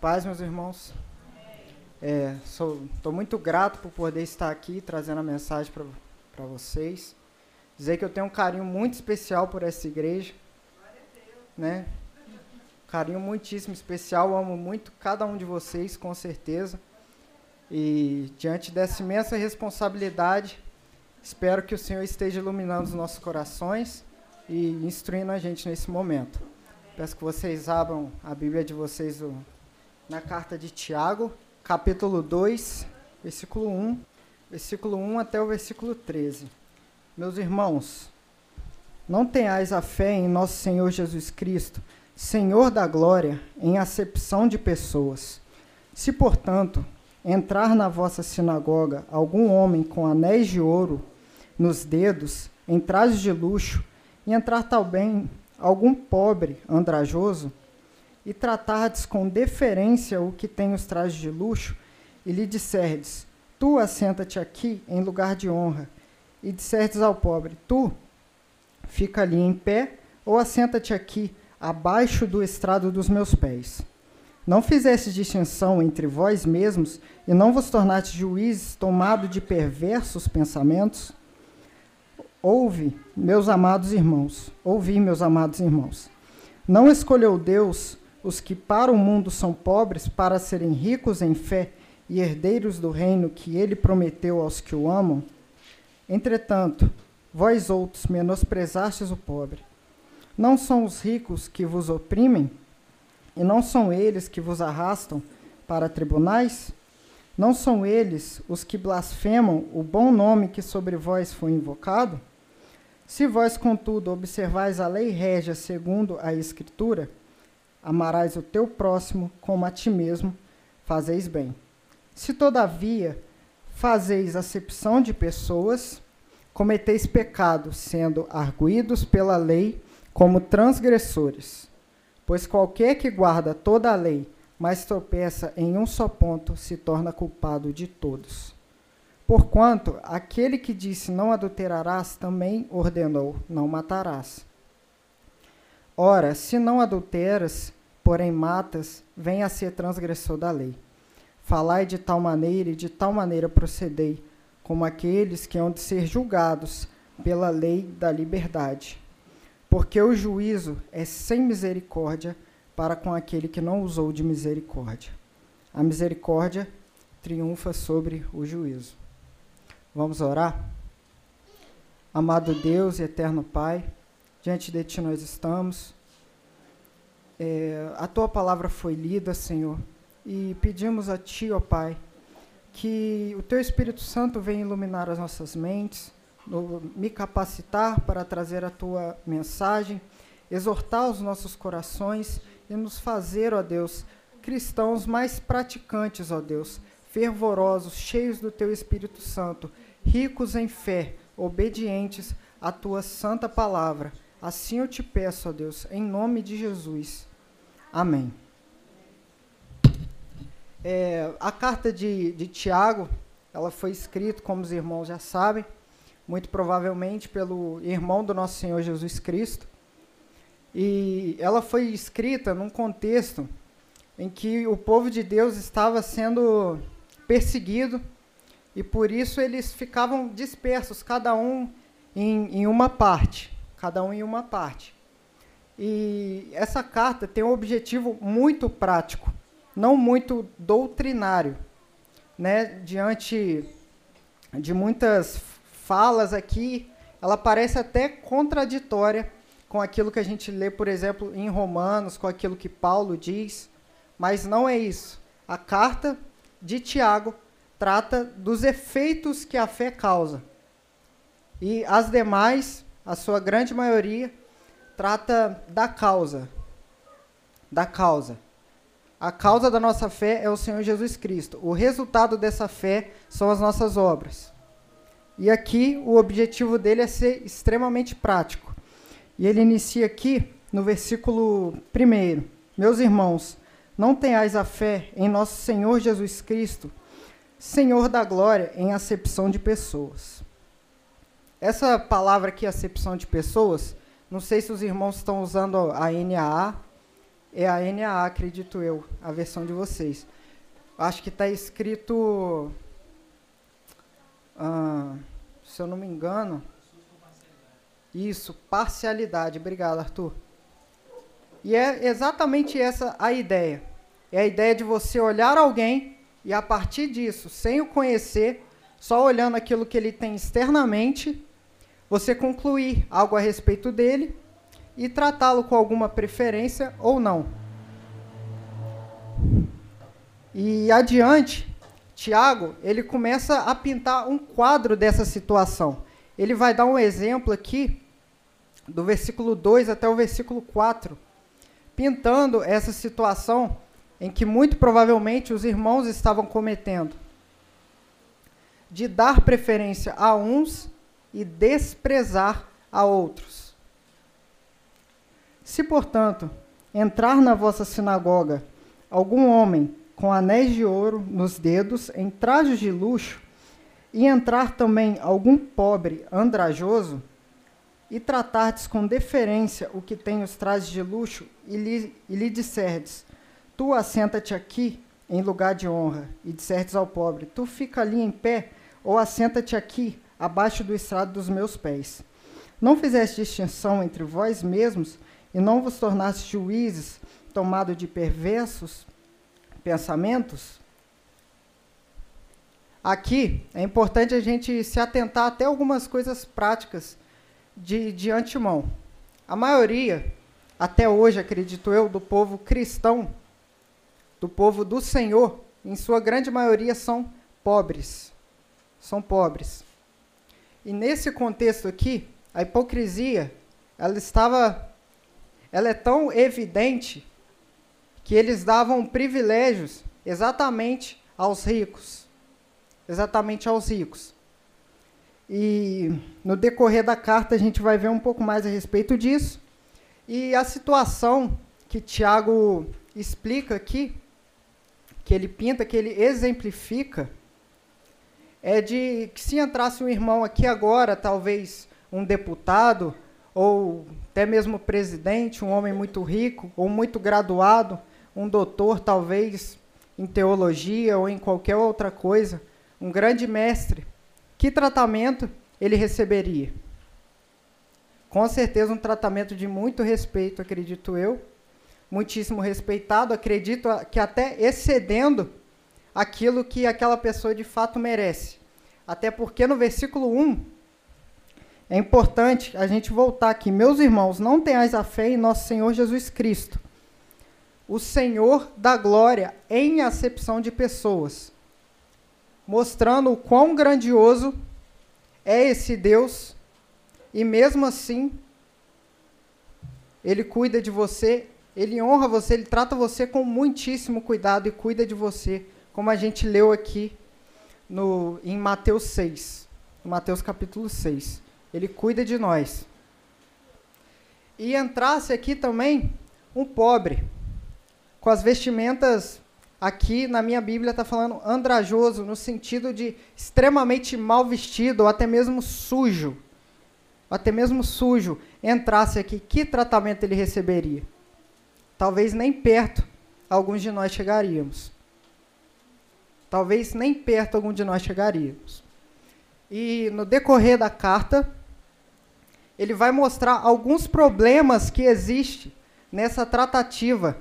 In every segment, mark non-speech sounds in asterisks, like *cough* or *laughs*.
paz, meus irmãos. Estou é, muito grato por poder estar aqui trazendo a mensagem para vocês. Dizer que eu tenho um carinho muito especial por essa igreja. Né? Carinho muitíssimo especial. Amo muito cada um de vocês, com certeza. E diante dessa imensa responsabilidade, espero que o Senhor esteja iluminando os nossos corações e instruindo a gente nesse momento. Peço que vocês abram a Bíblia de vocês na carta de Tiago, capítulo 2, versículo 1, versículo 1 até o versículo 13. Meus irmãos, não tenhais a fé em nosso Senhor Jesus Cristo, Senhor da glória, em acepção de pessoas. Se, portanto, entrar na vossa sinagoga algum homem com anéis de ouro nos dedos, em trajes de luxo, e entrar também algum pobre andrajoso, e tratardes com deferência o que tem os trajes de luxo, e lhe disserdes, tu assenta-te aqui em lugar de honra, e disserdes ao pobre, tu fica ali em pé, ou assenta-te aqui, abaixo do estrado dos meus pés. Não fizeste distinção entre vós mesmos, e não vos tornaste juízes tomado de perversos pensamentos? Ouve, meus amados irmãos, ouvi, meus amados irmãos. Não escolheu Deus os que para o mundo são pobres para serem ricos em fé e herdeiros do reino que ele prometeu aos que o amam? Entretanto, vós outros menosprezastes o pobre. Não são os ricos que vos oprimem? E não são eles que vos arrastam para tribunais? Não são eles os que blasfemam o bom nome que sobre vós foi invocado? Se vós, contudo, observais a lei régia segundo a Escritura, amarás o teu próximo como a ti mesmo, fazeis bem. Se, todavia, fazeis acepção de pessoas, cometeis pecado, sendo arguídos pela lei como transgressores. Pois qualquer que guarda toda a lei, mas tropeça em um só ponto, se torna culpado de todos. Porquanto aquele que disse não adulterarás também ordenou não matarás. Ora, se não adulteras, porém matas, vem a ser transgressor da lei. Falai de tal maneira e de tal maneira procedei, como aqueles que hão de ser julgados pela lei da liberdade. Porque o juízo é sem misericórdia para com aquele que não usou de misericórdia. A misericórdia triunfa sobre o juízo. Vamos orar? Amado Deus e eterno Pai, diante de Ti nós estamos é, a tua palavra foi lida, Senhor, e pedimos a Ti, ó Pai, que o Teu Espírito Santo venha iluminar as nossas mentes, no, me capacitar para trazer a Tua mensagem, exortar os nossos corações e nos fazer, ó Deus, cristãos mais praticantes, ó Deus, fervorosos, cheios do Teu Espírito Santo, ricos em fé, obedientes à Tua santa palavra. Assim eu te peço, ó Deus, em nome de Jesus. Amém. É, a carta de, de Tiago, ela foi escrita, como os irmãos já sabem, muito provavelmente pelo irmão do nosso Senhor Jesus Cristo. E ela foi escrita num contexto em que o povo de Deus estava sendo perseguido e por isso eles ficavam dispersos, cada um em, em uma parte, cada um em uma parte. E essa carta tem um objetivo muito prático, não muito doutrinário. Né? Diante de muitas falas aqui, ela parece até contraditória com aquilo que a gente lê, por exemplo, em Romanos, com aquilo que Paulo diz, mas não é isso. A carta de Tiago trata dos efeitos que a fé causa. E as demais, a sua grande maioria, trata da causa. Da causa. A causa da nossa fé é o Senhor Jesus Cristo. O resultado dessa fé são as nossas obras. E aqui o objetivo dele é ser extremamente prático. E ele inicia aqui no versículo 1. Meus irmãos, não tenhais a fé em nosso Senhor Jesus Cristo, Senhor da glória, em acepção de pessoas. Essa palavra aqui, acepção de pessoas, não sei se os irmãos estão usando a NAA, é a NAA, acredito eu, a versão de vocês. Acho que está escrito, ah, se eu não me engano, isso, parcialidade. Obrigado, Arthur. E é exatamente essa a ideia. É a ideia de você olhar alguém e a partir disso, sem o conhecer, só olhando aquilo que ele tem externamente, você concluir algo a respeito dele e tratá-lo com alguma preferência ou não. E adiante, Tiago, ele começa a pintar um quadro dessa situação. Ele vai dar um exemplo aqui do versículo 2 até o versículo 4, pintando essa situação em que muito provavelmente os irmãos estavam cometendo de dar preferência a uns e desprezar a outros. Se, portanto, entrar na vossa sinagoga algum homem com anéis de ouro nos dedos, em trajes de luxo, e entrar também algum pobre andrajoso, e tratardes com deferência o que tem os trajes de luxo, e lhe, e lhe disserdes, tu assenta-te aqui em lugar de honra, e disserdes ao pobre, tu fica ali em pé, ou assenta-te aqui, abaixo do estrado dos meus pés. Não fizeste distinção entre vós mesmos, e não vos tornaste juízes, tomado de perversos pensamentos? Aqui é importante a gente se atentar até algumas coisas práticas de, de antemão. A maioria, até hoje, acredito eu, do povo cristão, do povo do Senhor, em sua grande maioria são pobres. São pobres. E nesse contexto aqui, a hipocrisia, ela estava ela é tão evidente que eles davam privilégios exatamente aos ricos. Exatamente aos ricos. E no decorrer da carta a gente vai ver um pouco mais a respeito disso. E a situação que Tiago explica aqui, que ele pinta, que ele exemplifica, é de que se entrasse um irmão aqui agora, talvez um deputado, ou até mesmo presidente, um homem muito rico, ou muito graduado, um doutor, talvez, em teologia ou em qualquer outra coisa, um grande mestre, que tratamento ele receberia? Com certeza um tratamento de muito respeito, acredito eu, muitíssimo respeitado, acredito que até excedendo aquilo que aquela pessoa de fato merece. Até porque no versículo 1 é importante a gente voltar aqui. Meus irmãos, não tenhais a fé em nosso Senhor Jesus Cristo, o Senhor da glória em acepção de pessoas mostrando o quão grandioso é esse Deus, e mesmo assim, Ele cuida de você, Ele honra você, Ele trata você com muitíssimo cuidado e cuida de você, como a gente leu aqui no, em Mateus 6, Mateus capítulo 6. Ele cuida de nós. E entrasse aqui também um pobre, com as vestimentas Aqui na minha Bíblia está falando andrajoso, no sentido de extremamente mal vestido, ou até mesmo sujo. Até mesmo sujo, entrasse aqui, que tratamento ele receberia? Talvez nem perto alguns de nós chegaríamos. Talvez nem perto algum de nós chegaríamos. E no decorrer da carta, ele vai mostrar alguns problemas que existem nessa tratativa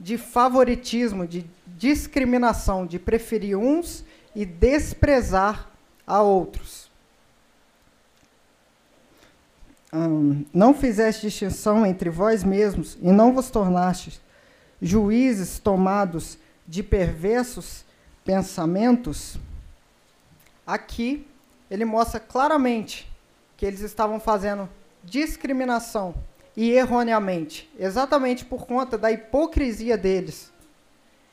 de favoritismo, de discriminação, de preferir uns e desprezar a outros. Hum, não fizeste distinção entre vós mesmos e não vos tornastes juízes tomados de perversos pensamentos. Aqui ele mostra claramente que eles estavam fazendo discriminação e erroneamente, exatamente por conta da hipocrisia deles.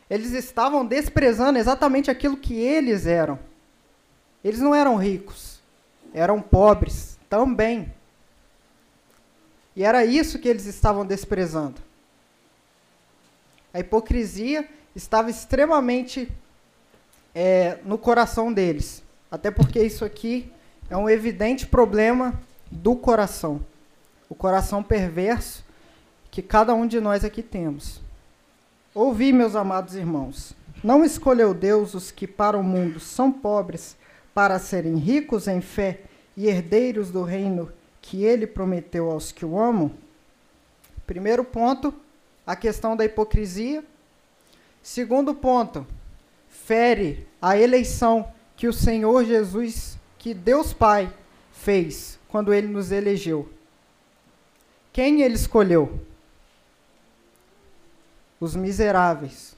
Eles estavam desprezando exatamente aquilo que eles eram. Eles não eram ricos, eram pobres também. E era isso que eles estavam desprezando. A hipocrisia estava extremamente é, no coração deles. Até porque isso aqui é um evidente problema do coração o coração perverso que cada um de nós aqui temos. Ouvi, meus amados irmãos, não escolheu Deus os que para o mundo são pobres, para serem ricos em fé e herdeiros do reino que ele prometeu aos que o amam? Primeiro ponto, a questão da hipocrisia. Segundo ponto, fere a eleição que o Senhor Jesus, que Deus Pai fez quando ele nos elegeu. Quem ele escolheu? Os miseráveis.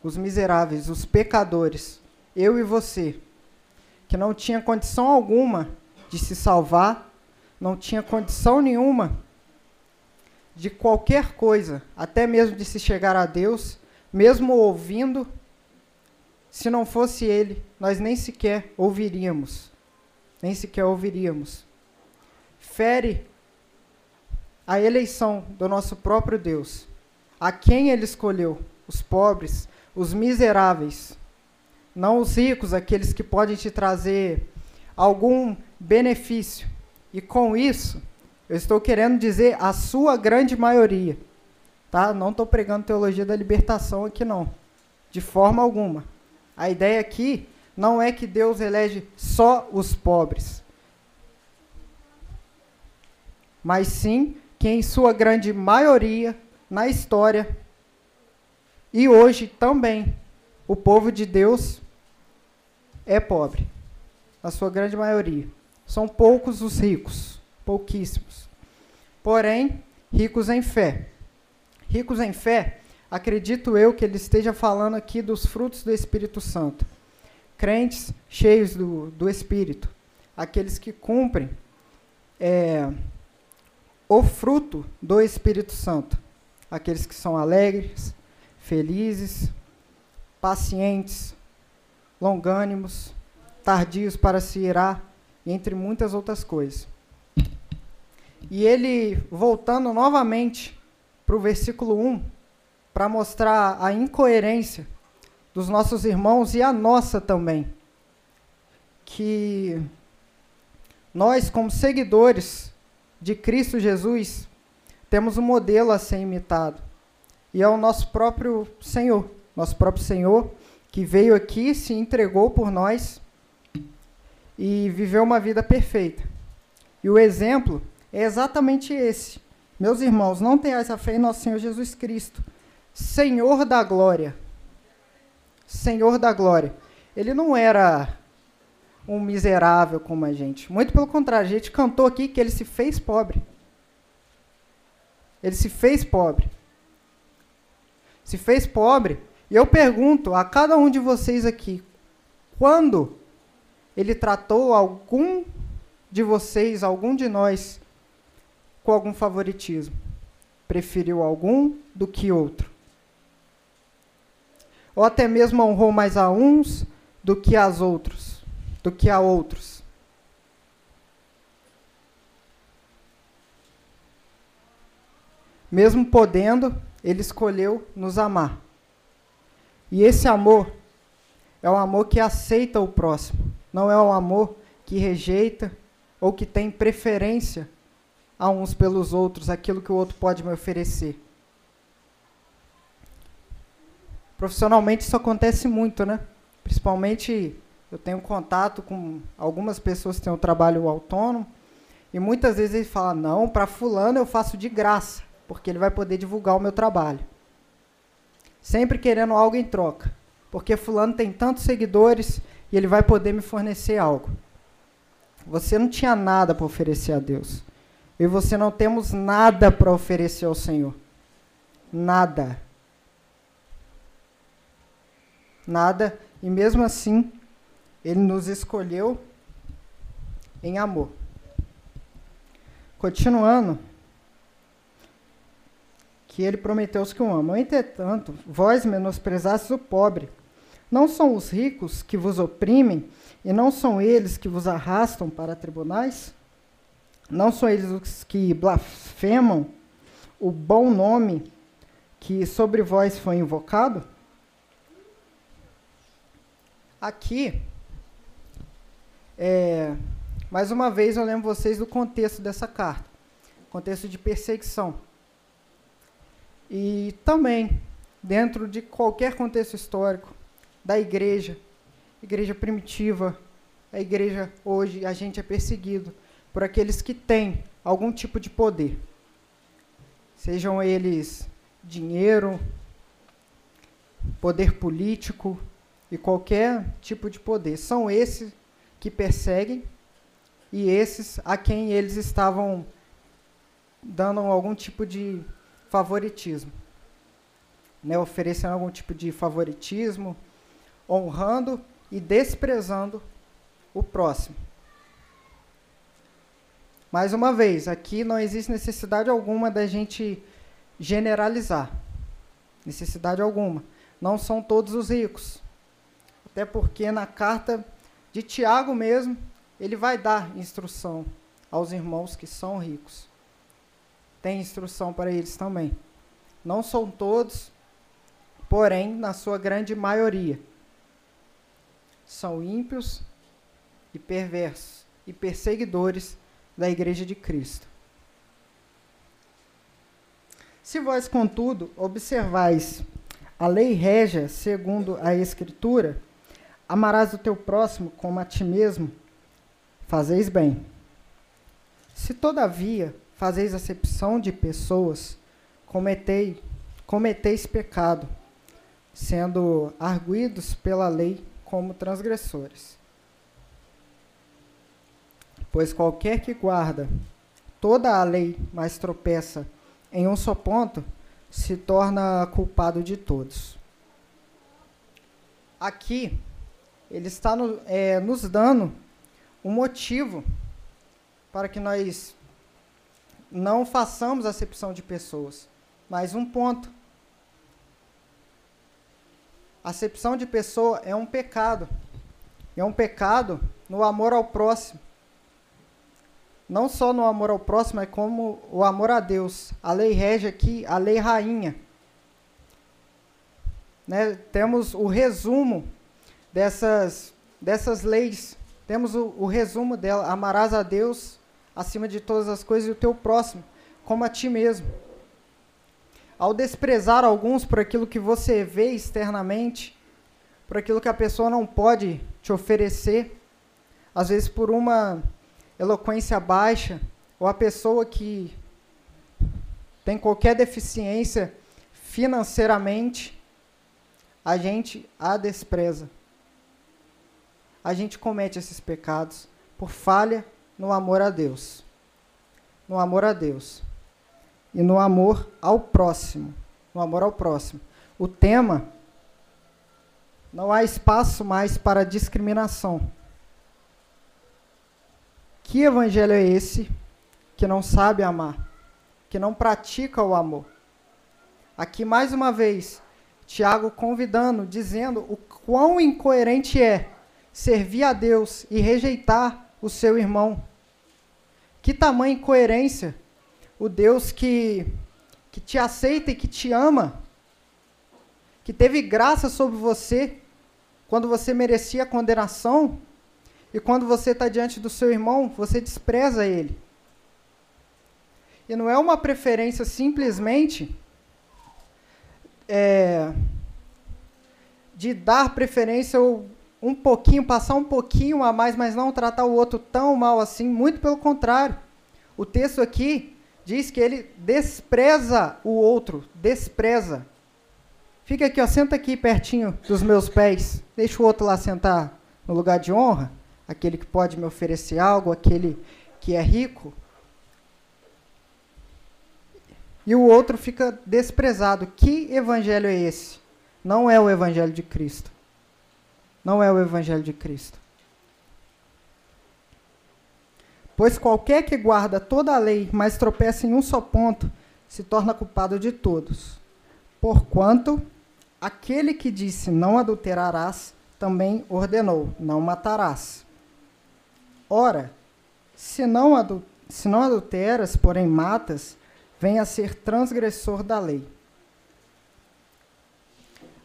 Os miseráveis, os pecadores, eu e você, que não tinha condição alguma de se salvar, não tinha condição nenhuma de qualquer coisa, até mesmo de se chegar a Deus, mesmo ouvindo, se não fosse Ele, nós nem sequer ouviríamos. Nem sequer ouviríamos. Fere a eleição do nosso próprio Deus. A quem Ele escolheu? Os pobres, os miseráveis. Não os ricos, aqueles que podem te trazer algum benefício. E com isso, eu estou querendo dizer a sua grande maioria. Tá? Não estou pregando teologia da libertação aqui, não. De forma alguma. A ideia aqui não é que Deus elege só os pobres, mas sim que, em sua grande maioria, na história e hoje também, o povo de Deus é pobre. A sua grande maioria. São poucos os ricos, pouquíssimos. Porém, ricos em fé. Ricos em fé, acredito eu que ele esteja falando aqui dos frutos do Espírito Santo. Crentes cheios do, do Espírito. Aqueles que cumprem é, o fruto do Espírito Santo. Aqueles que são alegres, felizes, pacientes, longânimos, tardios para se irar, entre muitas outras coisas. E ele, voltando novamente para o versículo 1, para mostrar a incoerência dos nossos irmãos e a nossa também. Que nós, como seguidores de Cristo Jesus, temos um modelo a ser imitado. E é o nosso próprio Senhor, nosso próprio Senhor, que veio aqui, se entregou por nós e viveu uma vida perfeita. E o exemplo é exatamente esse. Meus irmãos, não tenhais a fé em nosso Senhor Jesus Cristo, Senhor da glória. Senhor da glória. Ele não era um miserável como a gente. Muito pelo contrário, a gente cantou aqui que ele se fez pobre. Ele se fez pobre. Se fez pobre. E eu pergunto a cada um de vocês aqui: quando ele tratou algum de vocês, algum de nós, com algum favoritismo? Preferiu algum do que outro? Ou até mesmo honrou mais a uns do que aos outros, do que a outros? Mesmo podendo, ele escolheu nos amar. E esse amor é um amor que aceita o próximo, não é um amor que rejeita ou que tem preferência a uns pelos outros, aquilo que o outro pode me oferecer. Profissionalmente isso acontece muito, né? Principalmente eu tenho contato com algumas pessoas que têm um trabalho autônomo e muitas vezes eles falam: "Não, para fulano eu faço de graça, porque ele vai poder divulgar o meu trabalho". Sempre querendo algo em troca, porque fulano tem tantos seguidores e ele vai poder me fornecer algo. Você não tinha nada para oferecer a Deus. E você não temos nada para oferecer ao Senhor. Nada. Nada. E mesmo assim, Ele nos escolheu em amor. Continuando, que Ele prometeu aos que o amam. Entretanto, vós menosprezastes o pobre. Não são os ricos que vos oprimem, e não são eles que vos arrastam para tribunais? Não são eles os que blasfemam o bom nome que sobre vós foi invocado? Aqui, é, mais uma vez eu lembro vocês do contexto dessa carta contexto de perseguição. E também, dentro de qualquer contexto histórico, da igreja, igreja primitiva, a igreja hoje, a gente é perseguido por aqueles que têm algum tipo de poder. Sejam eles dinheiro, poder político e qualquer tipo de poder. São esses que perseguem e esses a quem eles estavam dando algum tipo de favoritismo, né, oferecendo algum tipo de favoritismo, honrando e desprezando o próximo. Mais uma vez, aqui não existe necessidade alguma da gente generalizar. Necessidade alguma. Não são todos os ricos. Até porque na carta de Tiago mesmo, ele vai dar instrução aos irmãos que são ricos. Tem instrução para eles também. Não são todos, porém, na sua grande maioria, são ímpios e perversos e perseguidores da Igreja de Cristo. Se vós, contudo, observais a lei régia segundo a Escritura, amarás o teu próximo como a ti mesmo, fazeis bem. Se, todavia, fazeis acepção de pessoas, cometei, cometeis pecado, sendo arguídos pela lei como transgressores. Pois qualquer que guarda toda a lei, mas tropeça em um só ponto, se torna culpado de todos. Aqui, ele está no, é, nos dando um motivo para que nós não façamos acepção de pessoas, mas um ponto. Acepção de pessoa é um pecado. É um pecado no amor ao próximo não só no amor ao próximo, mas como o amor a Deus. A lei rege aqui, a lei rainha. Né? Temos o resumo dessas, dessas leis. Temos o, o resumo dela. Amarás a Deus acima de todas as coisas e o teu próximo, como a ti mesmo. Ao desprezar alguns por aquilo que você vê externamente, por aquilo que a pessoa não pode te oferecer, às vezes por uma eloquência baixa, ou a pessoa que tem qualquer deficiência financeiramente, a gente a despreza. A gente comete esses pecados por falha no amor a Deus. No amor a Deus. E no amor ao próximo. No amor ao próximo. O tema não há espaço mais para discriminação. Que evangelho é esse que não sabe amar, que não pratica o amor? Aqui mais uma vez, Tiago convidando, dizendo o quão incoerente é servir a Deus e rejeitar o seu irmão. Que tamanha incoerência o Deus que, que te aceita e que te ama, que teve graça sobre você quando você merecia condenação, e quando você está diante do seu irmão, você despreza ele. E não é uma preferência simplesmente é, de dar preferência ou um pouquinho, passar um pouquinho a mais, mas não tratar o outro tão mal assim. Muito pelo contrário. O texto aqui diz que ele despreza o outro, despreza. Fica aqui, ó, senta aqui pertinho dos meus pés. Deixa o outro lá sentar no lugar de honra aquele que pode me oferecer algo, aquele que é rico. E o outro fica desprezado. Que evangelho é esse? Não é o evangelho de Cristo. Não é o evangelho de Cristo. Pois qualquer que guarda toda a lei, mas tropeça em um só ponto, se torna culpado de todos. Porquanto aquele que disse não adulterarás, também ordenou: não matarás. Ora, se não, adu se não adulteras, porém matas, vem a ser transgressor da lei.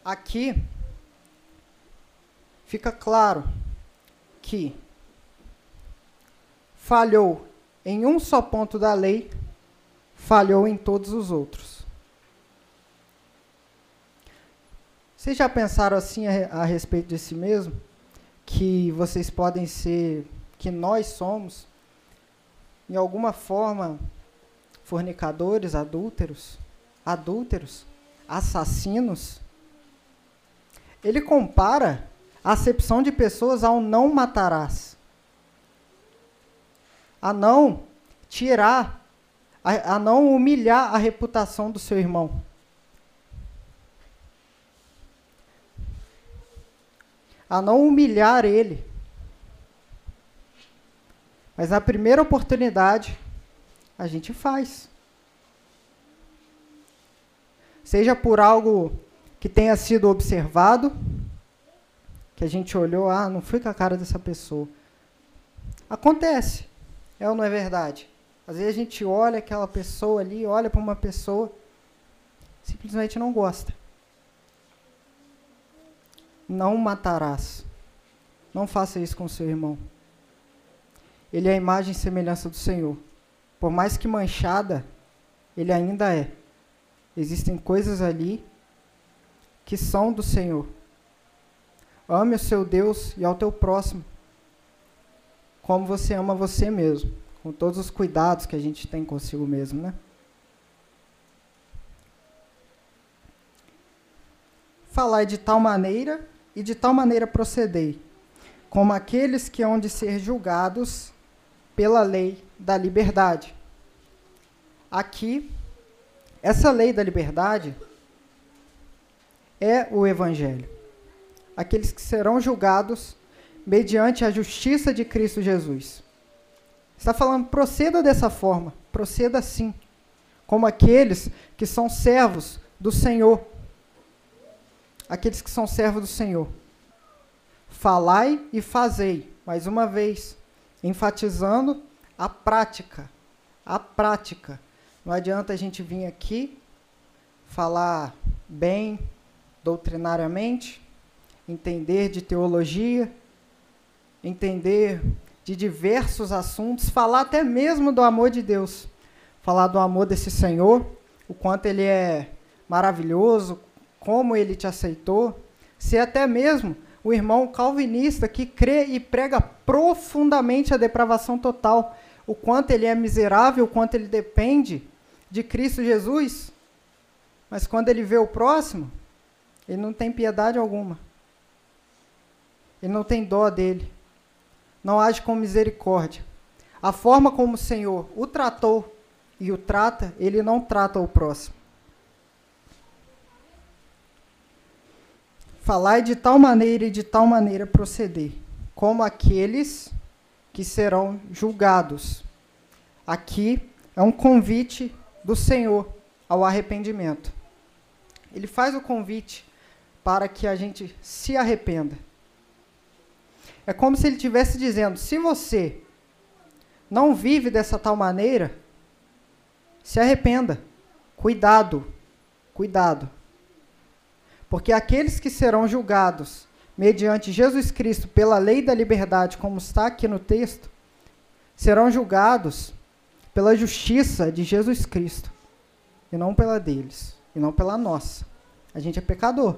Aqui fica claro que falhou em um só ponto da lei, falhou em todos os outros. Vocês já pensaram assim a, a respeito de si mesmo? Que vocês podem ser, que nós somos, em alguma forma, fornicadores, adúlteros, adúlteros, assassinos? Ele compara a acepção de pessoas ao não matarás. A não tirar, a, a não humilhar a reputação do seu irmão. a não humilhar ele. Mas na primeira oportunidade, a gente faz. Seja por algo que tenha sido observado, que a gente olhou, ah, não fui com a cara dessa pessoa. Acontece, é ou não é verdade? Às vezes a gente olha aquela pessoa ali, olha para uma pessoa, simplesmente não gosta não matarás. Não faça isso com seu irmão. Ele é a imagem e semelhança do Senhor. Por mais que manchada, ele ainda é. Existem coisas ali que são do Senhor. Ame o seu Deus e ao teu próximo, como você ama você mesmo, com todos os cuidados que a gente tem consigo mesmo, né? Falar de tal maneira e de tal maneira procedei, como aqueles que hão de ser julgados pela lei da liberdade. Aqui, essa lei da liberdade é o Evangelho. Aqueles que serão julgados mediante a justiça de Cristo Jesus. Está falando, proceda dessa forma, proceda assim, como aqueles que são servos do Senhor aqueles que são servos do Senhor. Falai e fazei, mais uma vez, enfatizando a prática. A prática. Não adianta a gente vir aqui falar bem doutrinariamente, entender de teologia, entender de diversos assuntos, falar até mesmo do amor de Deus, falar do amor desse Senhor, o quanto ele é maravilhoso, como ele te aceitou, se até mesmo o irmão calvinista que crê e prega profundamente a depravação total, o quanto ele é miserável, o quanto ele depende de Cristo Jesus, mas quando ele vê o próximo, ele não tem piedade alguma. Ele não tem dó dele. Não age com misericórdia. A forma como o Senhor o tratou e o trata, ele não trata o próximo. Falai de tal maneira e de tal maneira proceder, como aqueles que serão julgados. Aqui é um convite do Senhor ao arrependimento. Ele faz o convite para que a gente se arrependa. É como se ele estivesse dizendo: se você não vive dessa tal maneira, se arrependa. Cuidado, cuidado. Porque aqueles que serão julgados mediante Jesus Cristo pela lei da liberdade, como está aqui no texto, serão julgados pela justiça de Jesus Cristo e não pela deles, e não pela nossa. A gente é pecador.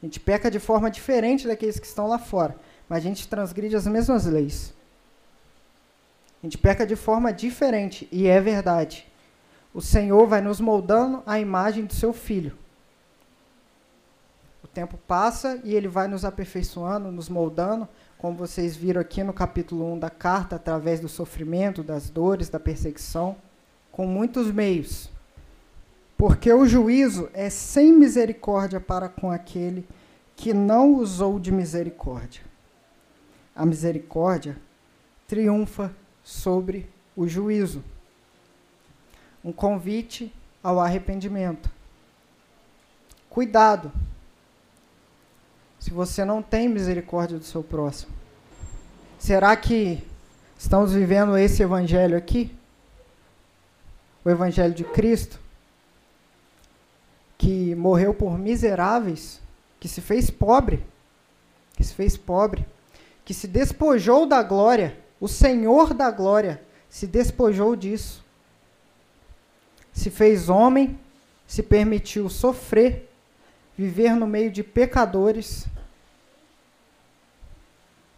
A gente peca de forma diferente daqueles que estão lá fora, mas a gente transgride as mesmas leis. A gente peca de forma diferente, e é verdade. O Senhor vai nos moldando a imagem do seu filho tempo passa e ele vai nos aperfeiçoando, nos moldando, como vocês viram aqui no capítulo 1 da carta, através do sofrimento, das dores, da perseguição, com muitos meios. Porque o juízo é sem misericórdia para com aquele que não usou de misericórdia. A misericórdia triunfa sobre o juízo. Um convite ao arrependimento. Cuidado, se você não tem misericórdia do seu próximo? Será que estamos vivendo esse evangelho aqui? O evangelho de Cristo, que morreu por miseráveis, que se fez pobre, que se fez pobre, que se despojou da glória, o Senhor da glória se despojou disso. Se fez homem, se permitiu sofrer viver no meio de pecadores,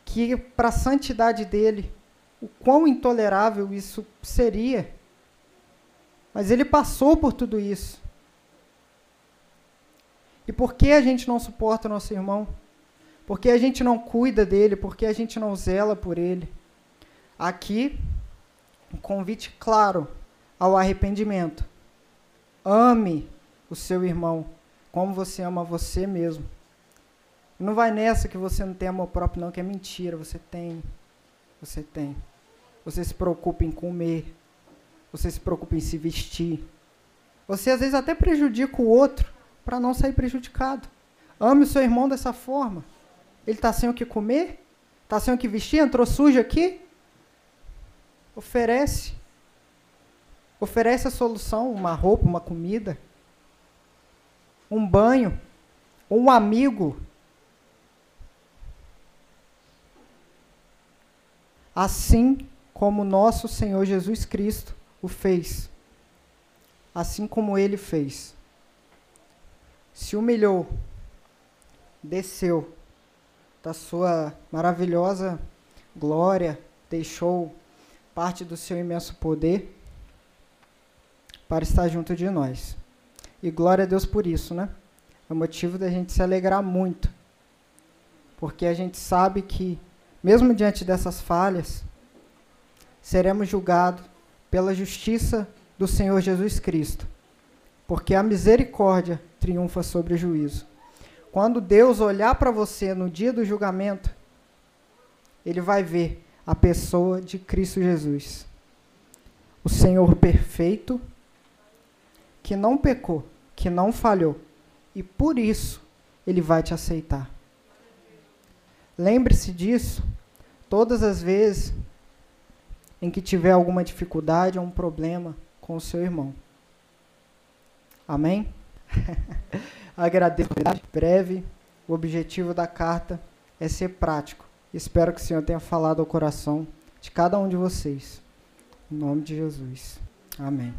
que para a santidade dele, o quão intolerável isso seria. Mas ele passou por tudo isso. E por que a gente não suporta o nosso irmão? Por que a gente não cuida dele? Por que a gente não zela por ele? Aqui, um convite claro ao arrependimento. Ame o seu irmão como você ama você mesmo. Não vai nessa que você não tem amor próprio, não, que é mentira. Você tem. Você tem. Você se preocupa em comer. Você se preocupa em se vestir. Você às vezes até prejudica o outro para não sair prejudicado. Ame o seu irmão dessa forma. Ele está sem o que comer? Está sem o que vestir? Entrou sujo aqui? Oferece. Oferece a solução, uma roupa, uma comida, um banho, um amigo. Assim como nosso Senhor Jesus Cristo o fez. Assim como ele fez. Se humilhou, desceu da sua maravilhosa glória, deixou parte do seu imenso poder para estar junto de nós. E glória a Deus por isso, né? É motivo da gente se alegrar muito. Porque a gente sabe que, mesmo diante dessas falhas, seremos julgados pela justiça do Senhor Jesus Cristo. Porque a misericórdia triunfa sobre o juízo. Quando Deus olhar para você no dia do julgamento, ele vai ver a pessoa de Cristo Jesus. O Senhor perfeito, que não pecou, que não falhou, e por isso ele vai te aceitar. Lembre-se disso todas as vezes em que tiver alguma dificuldade ou um problema com o seu irmão. Amém? *laughs* Agradeço breve. O objetivo da carta é ser prático. Espero que o Senhor tenha falado ao coração de cada um de vocês. Em nome de Jesus. Amém.